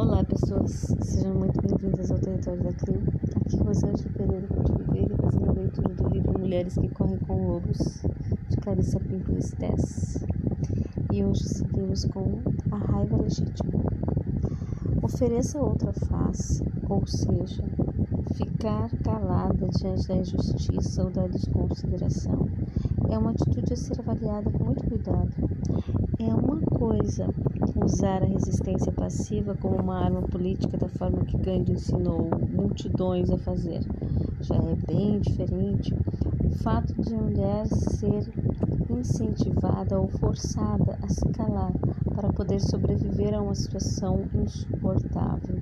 Olá pessoas, sejam muito bem-vindas ao território da CRIM. Aqui é Rosângela Pereira Cultiveira fazendo a leitura do livro Mulheres que Correm com Lobos, de Clarissa Pinto Estés. E hoje seguimos com a raiva legítima. Ofereça outra face, ou seja, ficar calada diante da injustiça ou da desconsideração é uma atitude a ser avaliada com muito cuidado. É uma coisa usar a resistência passiva como uma arma política da forma que Gandhi ensinou multidões a fazer. Já é bem diferente o fato de a mulher ser incentivada ou forçada a se calar para poder sobreviver a uma situação insuportável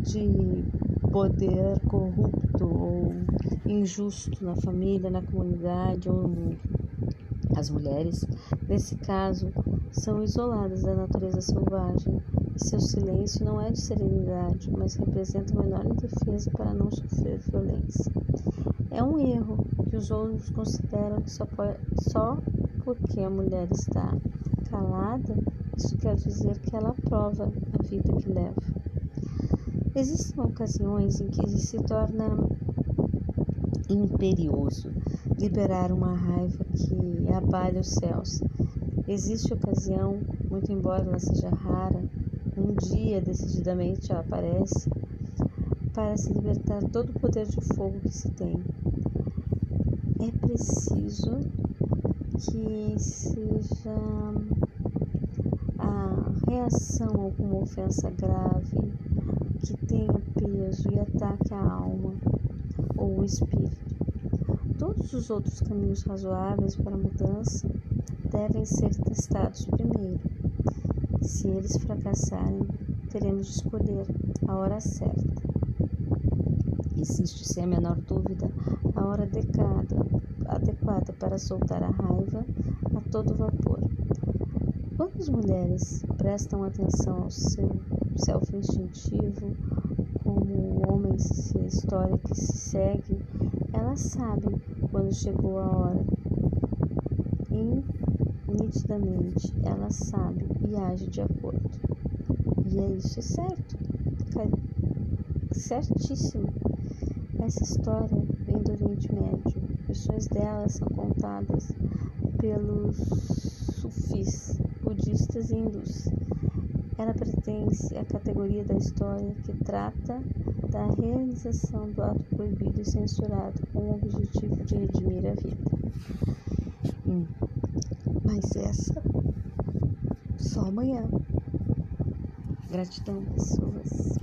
de poder corrupto ou injusto na família, na comunidade ou no mundo. As mulheres, nesse caso, são isoladas da natureza selvagem e seu silêncio não é de serenidade, mas representa uma enorme defesa para não sofrer violência. É um erro que os outros consideram que só, pode, só porque a mulher está calada, isso quer dizer que ela aprova a vida que leva. Existem ocasiões em que se torna imperioso liberar uma raiva que abale os céus. Existe ocasião, muito embora ela seja rara, um dia decididamente ela aparece para se libertar todo o poder de fogo que se tem. É preciso que seja a reação a alguma ofensa grave que tenha peso e ataque a alma ou o espírito. Todos os outros caminhos razoáveis para a mudança devem ser testados primeiro. Se eles fracassarem, teremos de escolher a hora certa. Existe, sem a menor dúvida, a hora adequada, adequada para soltar a raiva a todo vapor. Quando as mulheres prestam atenção ao seu self instintivo, como se história que se segue, elas sabem quando chegou a hora. E nitidamente ela sabe e age de acordo. E é isso, é certo. Certíssimo. Essa história vem do Oriente Médio. Versões dela são contadas pelos sufis, budistas e hindus. Ela pertence à categoria da história que trata da realização do ato proibido e censurado com o objetivo de redimir a vida. Hum. Mas essa só amanhã. Gratidão, pessoas.